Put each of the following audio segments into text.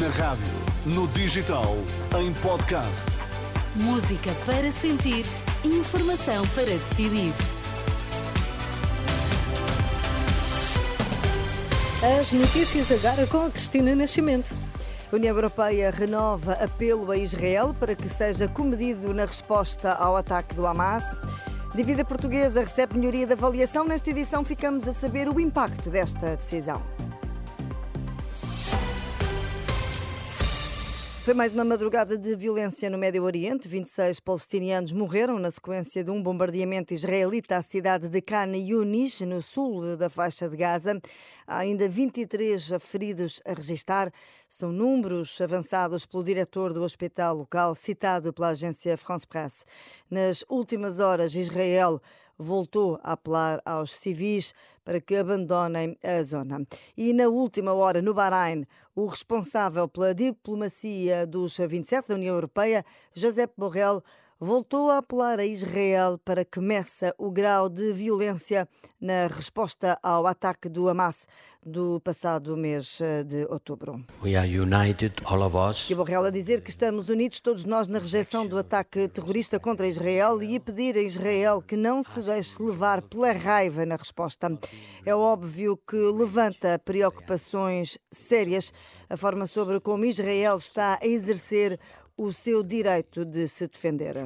Na rádio, no digital, em podcast. Música para sentir, informação para decidir. As notícias agora com a Cristina Nascimento. A União Europeia renova apelo a Israel para que seja comedido na resposta ao ataque do Hamas. Dívida portuguesa recebe melhoria de avaliação. Nesta edição ficamos a saber o impacto desta decisão. Foi mais uma madrugada de violência no Médio Oriente. 26 palestinianos morreram na sequência de um bombardeamento israelita à cidade de Khan Yunis, no sul da faixa de Gaza. Há ainda 23 feridos a registar. São números avançados pelo diretor do hospital local, citado pela agência France Presse. Nas últimas horas, Israel voltou a apelar aos civis para que abandonem a zona. E na última hora, no Bahrein, o responsável pela diplomacia dos 27 da União Europeia, Josep Borrell, voltou a apelar a Israel para que meça o grau de violência na resposta ao ataque do Hamas do passado mês eh, de outubro. We are united, all of us. E Borrell a dizer que estamos unidos todos nós na rejeição do ataque terrorista contra Israel e a pedir a Israel que não se deixe levar pela raiva na resposta. É óbvio que levanta preocupações sérias a forma sobre como Israel está a exercer o seu direito de se defender.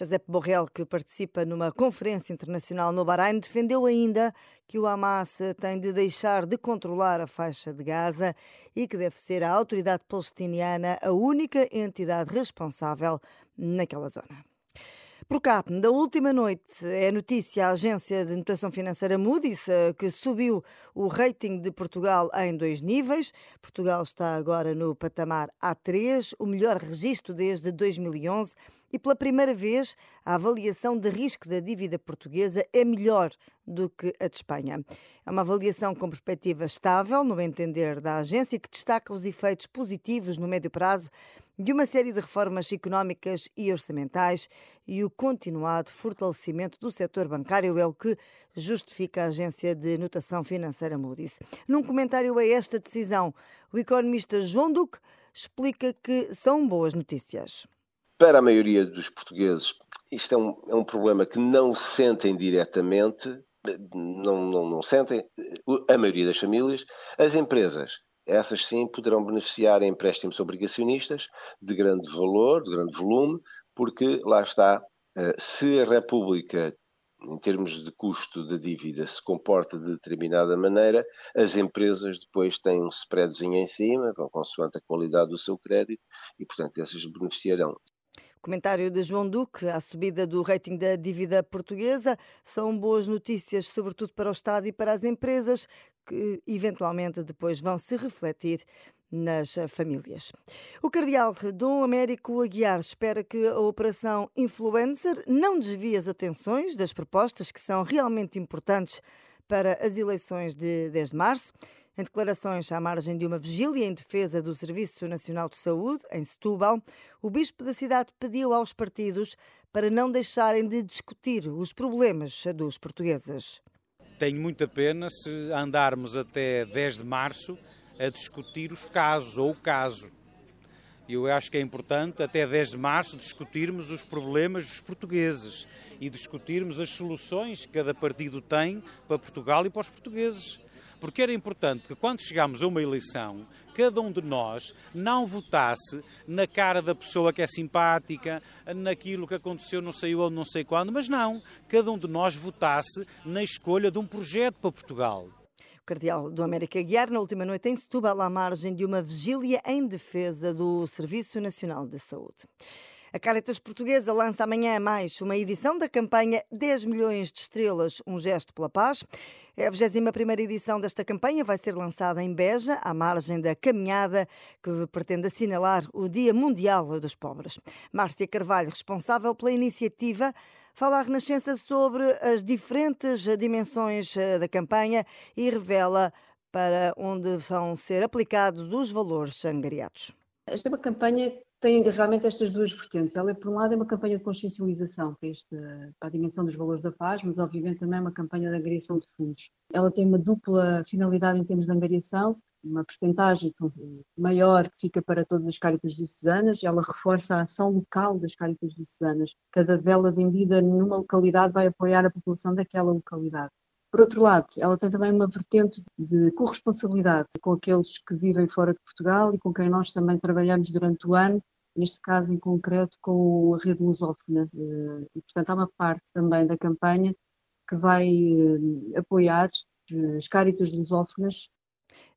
Josep Borrell, que participa numa conferência internacional no Bahrein, defendeu ainda que o Hamas tem de deixar de controlar a faixa de Gaza e que deve ser a autoridade palestiniana a única entidade responsável naquela zona. Por cá, da última noite, é notícia a agência de notação financeira Moody's, que subiu o rating de Portugal em dois níveis. Portugal está agora no patamar A3, o melhor registro desde 2011 e pela primeira vez a avaliação de risco da dívida portuguesa é melhor do que a de Espanha. É uma avaliação com perspectiva estável, no entender da agência, que destaca os efeitos positivos no médio prazo de uma série de reformas económicas e orçamentais e o continuado fortalecimento do setor bancário é o que justifica a agência de notação financeira Moody's. Num comentário a esta decisão, o economista João Duque explica que são boas notícias. Para a maioria dos portugueses, isto é um, é um problema que não sentem diretamente, não, não, não sentem, a maioria das famílias. As empresas essas sim poderão beneficiar em empréstimos obrigacionistas de grande valor, de grande volume, porque lá está, eh, se a República em termos de custo da dívida se comporta de determinada maneira, as empresas depois têm um spreadzinho em cima, consoante a qualidade do seu crédito, e portanto essas beneficiarão. Comentário de João Duque à subida do rating da dívida portuguesa. São boas notícias, sobretudo para o Estado e para as empresas, que eventualmente depois vão se refletir nas famílias. O cardeal Dom Américo Aguiar espera que a operação Influencer não desvie as atenções das propostas que são realmente importantes para as eleições de 10 de março. Em declarações à margem de uma vigília em defesa do Serviço Nacional de Saúde, em Setúbal, o bispo da cidade pediu aos partidos para não deixarem de discutir os problemas dos portugueses tenho muita pena se andarmos até 10 de março a discutir os casos ou o caso. Eu acho que é importante, até 10 de março, discutirmos os problemas dos portugueses e discutirmos as soluções que cada partido tem para Portugal e para os portugueses porque era importante que quando chegámos a uma eleição, cada um de nós não votasse na cara da pessoa que é simpática, naquilo que aconteceu não sei onde, não sei quando, mas não, cada um de nós votasse na escolha de um projeto para Portugal. O cardeal do América Guiar, na última noite em Setúbal, à margem de uma vigília em defesa do Serviço Nacional de Saúde. A Caritas Portuguesa lança amanhã mais uma edição da campanha 10 milhões de estrelas, um gesto pela paz. É a 21 edição desta campanha vai ser lançada em Beja, à margem da caminhada que pretende assinalar o Dia Mundial dos Pobres. Márcia Carvalho, responsável pela iniciativa, fala à Renascença sobre as diferentes dimensões eh, da campanha e revela para onde vão ser aplicados os valores angariados. Esta é uma campanha tem realmente estas duas vertentes. Ela, por um lado, é uma campanha de consciencialização para, este, para a dimensão dos valores da paz, mas, obviamente, também é uma campanha de angariação de fundos. Ela tem uma dupla finalidade em termos de angariação, uma percentagem maior que fica para todas as cáritas diocesanas, ela reforça a ação local das cáritas diocesanas. Cada vela vendida numa localidade vai apoiar a população daquela localidade. Por outro lado, ela tem também uma vertente de corresponsabilidade com aqueles que vivem fora de Portugal e com quem nós também trabalhamos durante o ano, neste caso em concreto com a rede lusófona. Eh, e, portanto, há uma parte também da campanha que vai eh, apoiar as cáritas lusófonas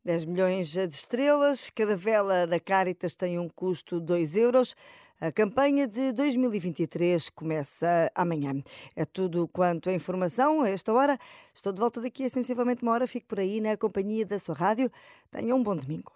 10 milhões de estrelas, cada vela da Caritas tem um custo de 2 euros. A campanha de 2023 começa amanhã. É tudo quanto a informação a esta hora. Estou de volta daqui a sensivelmente uma hora. Fico por aí na companhia da sua rádio. Tenha um bom domingo.